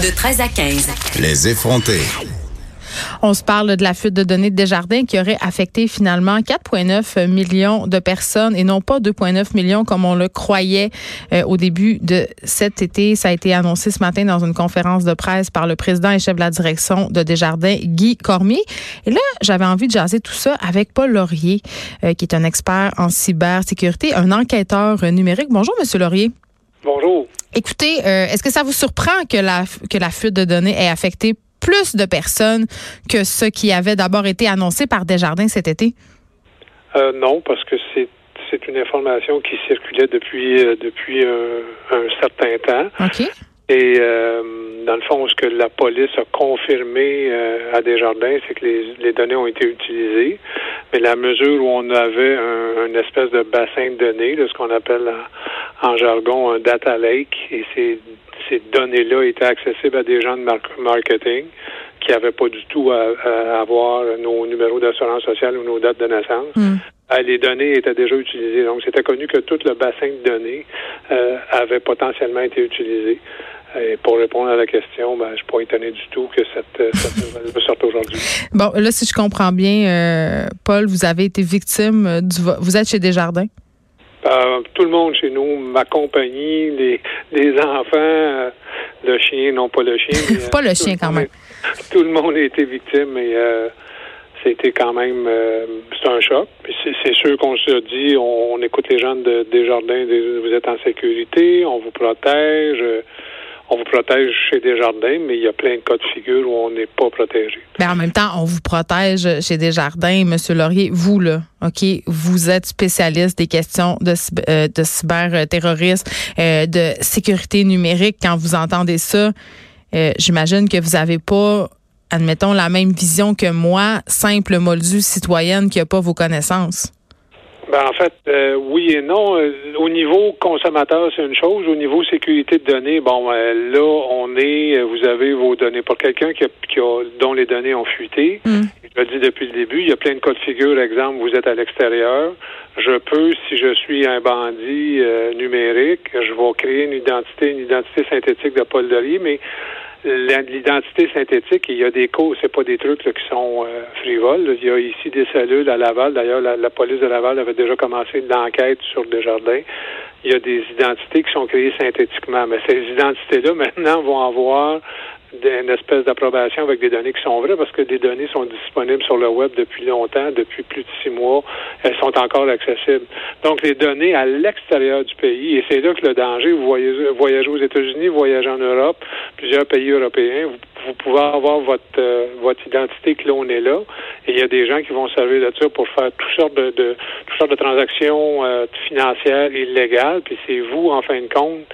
De 13 à 15. Les effrontés. On se parle de la fuite de données de Desjardins qui aurait affecté finalement 4,9 millions de personnes et non pas 2,9 millions comme on le croyait euh, au début de cet été. Ça a été annoncé ce matin dans une conférence de presse par le président et chef de la direction de Desjardins, Guy Cormier. Et là, j'avais envie de jaser tout ça avec Paul Laurier, euh, qui est un expert en cybersécurité, un enquêteur numérique. Bonjour, Monsieur Laurier. Bonjour. Écoutez, euh, est-ce que ça vous surprend que la, que la fuite de données ait affecté plus de personnes que ce qui avait d'abord été annoncé par Desjardins cet été? Euh, non, parce que c'est c'est une information qui circulait depuis euh, depuis un, certain temps. OK. Et euh, dans le fond, ce que la police a confirmé à Desjardins, c'est que les, les, données ont été utilisées, mais la mesure où on avait un, une espèce de bassin de données, ce qu'on appelle en, jargon un data lake, et ces ces données-là étaient accessibles à des gens de marketing qui n'avaient pas du tout à, avoir nos numéros d'assurance sociale ou nos dates de naissance. Hmm. Euh, les données étaient déjà utilisées. Donc, c'était connu que tout le bassin de données euh, avait potentiellement été utilisé. Et pour répondre à la question, ben, je ne suis pas étonné du tout que cette, euh, cette sorte aujourd'hui. Bon, là, si je comprends bien, euh, Paul, vous avez été victime du... Vous êtes chez Desjardins? Euh, tout le monde chez nous, ma compagnie, les, les enfants, euh, le chien, non pas le chien. Mais, pas le euh, chien quand même. tout le monde a été victime et c'était quand même c'est un choc. C'est sûr qu'on se dit, on, écoute les gens de Desjardins, vous êtes en sécurité, on vous protège on vous protège chez Desjardins, mais il y a plein de cas de figure où on n'est pas protégé. Mais en même temps, on vous protège chez Desjardins, Monsieur Laurier. Vous, là, OK, vous êtes spécialiste des questions de, euh, de cyberterrorisme, euh, de sécurité numérique. Quand vous entendez ça, euh, j'imagine que vous n'avez pas admettons, la même vision que moi, simple moldu citoyenne qui n'a pas vos connaissances. Ben, en fait, euh, oui et non. Euh, au niveau consommateur, c'est une chose. Au niveau sécurité de données, bon, euh, là, on est, vous avez vos données. Pour quelqu'un qui a, qui a, dont les données ont fuité, mm. je le dis depuis le début, il y a plein de cas de figure. Exemple, vous êtes à l'extérieur. Je peux, si je suis un bandit numérique, je vais créer une identité, une identité synthétique de Paul Dery, mais l'identité synthétique, il y a des causes, c'est pas des trucs qui sont euh, frivoles. Il y a ici des cellules à Laval. D'ailleurs, la, police de Laval avait déjà commencé l'enquête sur Desjardins. Il y a des identités qui sont créées synthétiquement. Mais ces identités-là, maintenant, vont avoir une espèce d'approbation avec des données qui sont vraies parce que des données sont disponibles sur le web depuis longtemps, depuis plus de six mois. Elles sont encore accessibles. Donc, les données à l'extérieur du pays, et c'est là que le danger, vous voyagez, voyagez aux États-Unis, voyagez en Europe, plusieurs pays européens, vous, pouvez avoir votre, euh, votre identité clonée là, et il y a des gens qui vont servir de ça pour faire toutes sortes de, de toutes sortes de transactions euh, financières illégales, puis c'est vous, en fin de compte,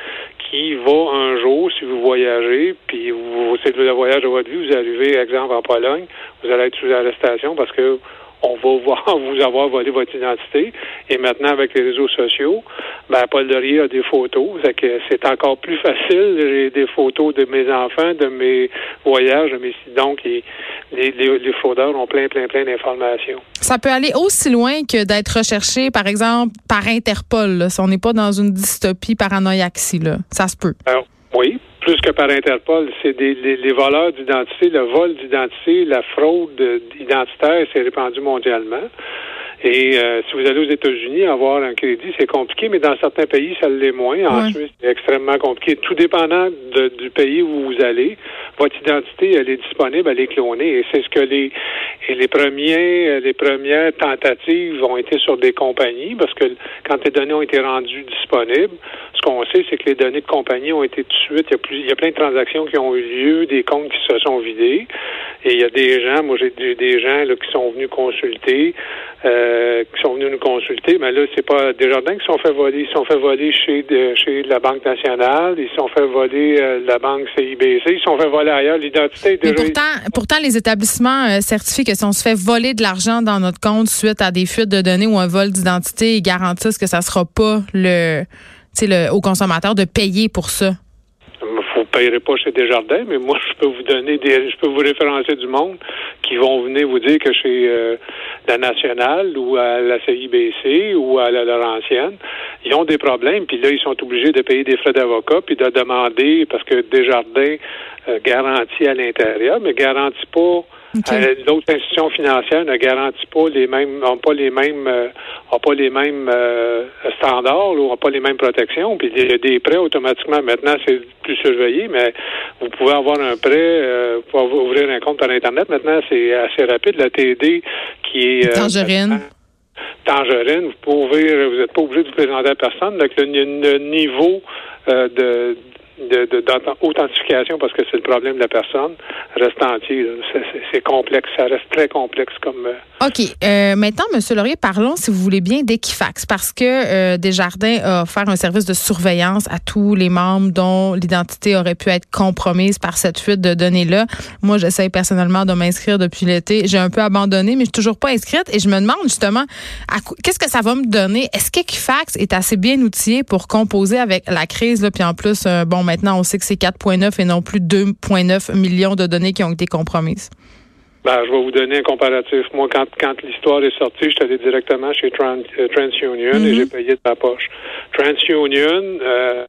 qui va un jour, si vous voyagez, puis vous, c'est le voyage de votre vie, vous arrivez, exemple, en Pologne, vous allez être sous arrestation parce que on va voir vous avoir volé votre identité. Et maintenant, avec les réseaux sociaux, ben, Paul Dorier a des photos. que c'est encore plus facile. J'ai des photos de mes enfants, de mes voyages, de mes donc les, les, fraudeurs ont plein, plein, plein d'informations. Ça peut aller aussi loin que d'être recherché, par exemple, par Interpol. si on n'est pas dans une dystopie paranoïaque, là. Ça se peut. Alors, plus que par Interpol, c'est des les, voleurs d'identité, le vol d'identité, la fraude identitaire s'est répandue mondialement. Et euh, si vous allez aux États-Unis, avoir un crédit, c'est compliqué, mais dans certains pays, ça l'est moins. En Suisse, c'est extrêmement compliqué. Tout dépendant du pays où vous allez, votre identité, elle est disponible, elle est clonée. Et c'est ce que les et les premiers, les premières tentatives ont été sur des compagnies, parce que quand les données ont été rendues disponibles, ce qu'on sait, c'est que les données de compagnie ont été tout de suite. Il y a, plus, il y a plein de transactions qui ont eu lieu, des comptes qui se sont vidés. Et il y a des gens, moi j'ai des gens là, qui sont venus consulter. Euh, euh, qui sont venus nous consulter, mais là, c'est pas Desjardins qui sont fait voler. Ils sont fait voler chez, chez la Banque nationale, ils sont fait voler euh, la Banque CIBC, ils sont fait voler ailleurs. L'identité déjà. Pourtant, pourtant, les établissements euh, certifient que si on se fait voler de l'argent dans notre compte suite à des fuites de données ou un vol d'identité, ils garantissent que ça sera pas le, le au consommateur de payer pour ça payerez pas chez Desjardins, mais moi, je peux vous donner des, je peux vous référencer du monde qui vont venir vous dire que chez euh, la Nationale ou à la CIBC ou à la Laurentienne, ils ont des problèmes, puis là, ils sont obligés de payer des frais d'avocat, puis de demander, parce que Desjardins garantie à l'intérieur, mais garantit pas euh, L'autre institution financière ne garantit pas les mêmes, n'ont pas les mêmes, euh, ont pas les mêmes euh, standards, ou n'ont pas les mêmes protections. Puis il y a des prêts automatiquement. Maintenant, c'est plus surveillé, mais vous pouvez avoir un prêt, vous pouvez ouvrir un compte par internet. Maintenant, c'est assez rapide. La TD qui est tangerine. Tangerine, vous pouvez vous n'êtes pas obligé de vous présenter à personne. Donc le niveau de d'authentification parce que c'est le problème de la personne reste entier. C'est complexe, ça reste très complexe comme. Euh, OK. Euh, maintenant, M. Laurier, parlons, si vous voulez bien, d'Equifax, parce que euh, Desjardins a offert un service de surveillance à tous les membres dont l'identité aurait pu être compromise par cette fuite de données-là. Moi, j'essaie personnellement de m'inscrire depuis l'été. J'ai un peu abandonné, mais je suis toujours pas inscrite et je me demande justement qu'est-ce que ça va me donner? Est-ce qu'Equifax est assez bien outillé pour composer avec la crise, là, puis en plus, bon, maintenant, on sait que c'est 4,9 et non plus 2,9 millions de données qui ont été compromises. Ben, je vais vous donner un comparatif. Moi, quand, quand l'histoire est sortie, je suis allé directement chez euh, TransUnion et mhm. j'ai payé de ma poche. TransUnion, euh,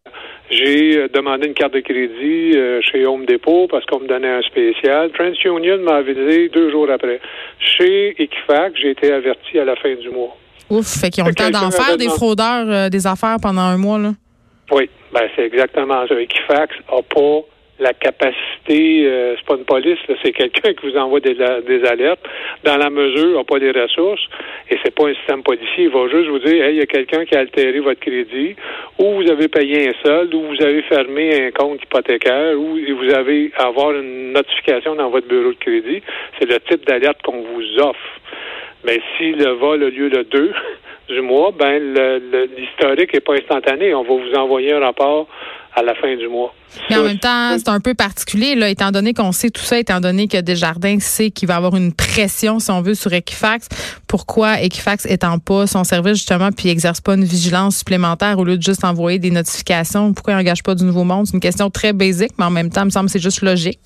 j'ai demandé une carte de crédit euh, chez Home Depot parce qu'on me donnait un spécial. TransUnion m'a avisé deux jours après. Chez Equifax, j'ai été averti à la fin du mois. Ouf, fait qu'ils ont le temps d'en faire des fraudeurs des affaires pendant un mois, là. Oui, ben c'est exactement ça. Equifax n'a pas la capacité, euh, c'est pas une police, c'est quelqu'un qui vous envoie des, des alertes, dans la mesure, n'a pas les ressources, et c'est pas un système policier. Il va juste vous dire, hey, il y a quelqu'un qui a altéré votre crédit, ou vous avez payé un solde, ou vous avez fermé un compte hypothécaire, ou vous avez avoir une notification dans votre bureau de crédit. C'est le type d'alerte qu'on vous offre. Mais si le vol a lieu le 2, du mois, ben l'historique n'est pas instantané. On va vous envoyer un rapport à la fin du mois. Mais en même temps, c'est un peu particulier, là, étant donné qu'on sait tout ça, étant donné que Desjardins sait qu'il va avoir une pression, si on veut, sur Equifax. Pourquoi Equifax étant pas son service, justement, puis exerce pas une vigilance supplémentaire au lieu de juste envoyer des notifications? Pourquoi il n'engage pas du nouveau monde? C'est une question très basique, mais en même temps, il me semble que c'est juste logique.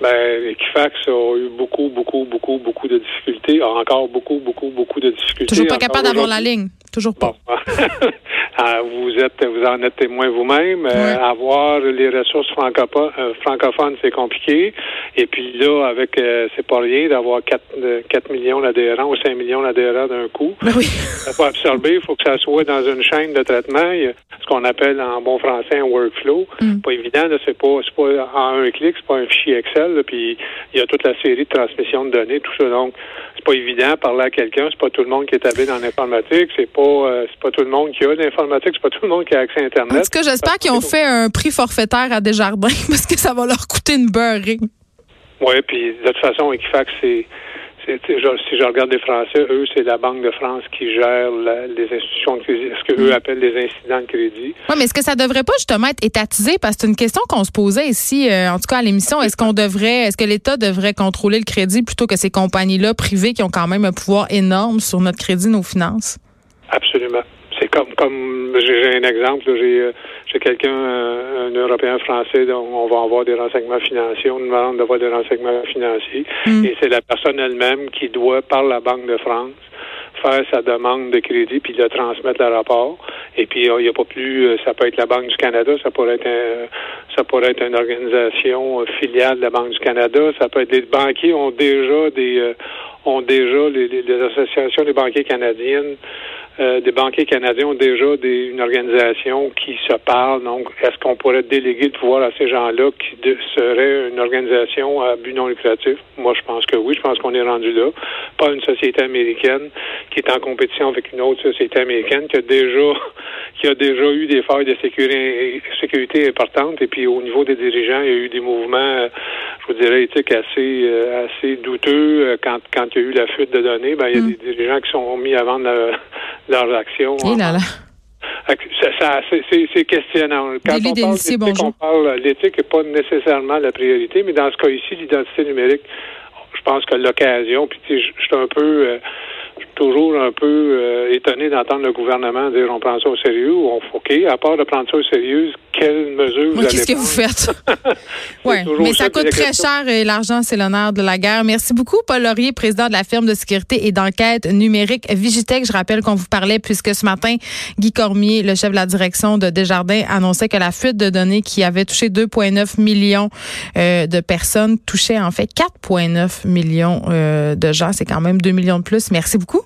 Ben, Equifax a eu beaucoup, beaucoup, beaucoup, beaucoup de difficultés, a encore beaucoup, beaucoup, beaucoup de difficultés. Toujours pas capable d'avoir la ligne. Toujours pas. Ah, vous êtes, vous en êtes témoin vous-même. Euh, avoir les ressources euh, francophones, c'est compliqué. Et puis là, avec, euh, c'est pas rien d'avoir 4, 4 millions d'adhérents ou 5 millions d'adhérents d'un coup. Ben oui. Ça faut absorber. Il faut que ça soit dans une chaîne de traitement. Il y a ce qu'on appelle en bon français un workflow. Mm. Pas évident. C'est pas, c'est pas en un clic. C'est pas un fichier Excel. puis il y a toute la série de transmission de données, tout ça. Donc, pas évident parler à quelqu'un. C'est pas tout le monde qui est habile en informatique. C'est pas euh, c'est pas tout le monde qui a l'informatique, c'est pas tout le monde qui a accès à Internet. En tout cas, j'espère qu'ils ont fait un prix forfaitaire à Desjardins parce que ça va leur coûter une beurrée. Oui, puis de toute façon, Equifax, c'est si je regarde les Français, eux, c'est la Banque de France qui gère les institutions de crédit, ce qu'eux mm. appellent les incidents de crédit. Oui, mais est-ce que ça devrait pas justement être étatisé? Parce que c'est une question qu'on se posait ici, euh, en tout cas à l'émission. Est-ce qu'on devrait, est-ce que l'État devrait contrôler le crédit plutôt que ces compagnies-là privées qui ont quand même un pouvoir énorme sur notre crédit, nos finances? Absolument. C'est comme comme j'ai un exemple, j'ai euh, j'ai quelqu'un, euh, un Européen français, dont on va avoir des renseignements financiers, on demande d'avoir des renseignements financiers, mm. et c'est la personne elle-même qui doit, par la Banque de France, faire sa demande de crédit puis le transmettre le rapport. Et puis il n'y a pas plus, ça peut être la Banque du Canada, ça pourrait être un, ça pourrait être une organisation filiale de la Banque du Canada, ça peut être des banquiers ont déjà des ont déjà les, les associations des banquiers canadiennes euh, des banquiers canadiens ont déjà des, une organisation qui se parle. Donc, est-ce qu'on pourrait déléguer le pouvoir à ces gens-là qui serait une organisation à but non lucratif? Moi, je pense que oui. Je pense qu'on est rendu là. Pas une société américaine qui est en compétition avec une autre société américaine qui a déjà qui a déjà eu des failles de sécurité, sécurité importantes. Et puis, au niveau des dirigeants, il y a eu des mouvements, je vous dirais, éthiques assez, euh, assez douteux. Euh, quand, quand il y a eu la fuite de données, ben, il y a mm. des dirigeants qui sont mis à vendre leurs actions. Et là là. C'est questionnant. Quand on parle l'éthique n'est pas nécessairement la priorité, mais dans ce cas ici, l'identité numérique, je pense que l'occasion, puis je suis un peu, euh, toujours un peu euh, étonné d'entendre le gouvernement dire on prend ça au sérieux ou on OK, à part de prendre ça au sérieux, quelles mesures vous Qu'est-ce que vous faites? oui, mais ça coûte très cher et l'argent, c'est l'honneur de la guerre. Merci beaucoup, Paul Laurier, président de la firme de sécurité et d'enquête numérique Vigitech. Je rappelle qu'on vous parlait puisque ce matin, Guy Cormier, le chef de la direction de Desjardins, annonçait que la fuite de données qui avait touché 2,9 millions euh, de personnes touchait en fait 4,9 millions euh, de gens. C'est quand même 2 millions de plus. Merci beaucoup.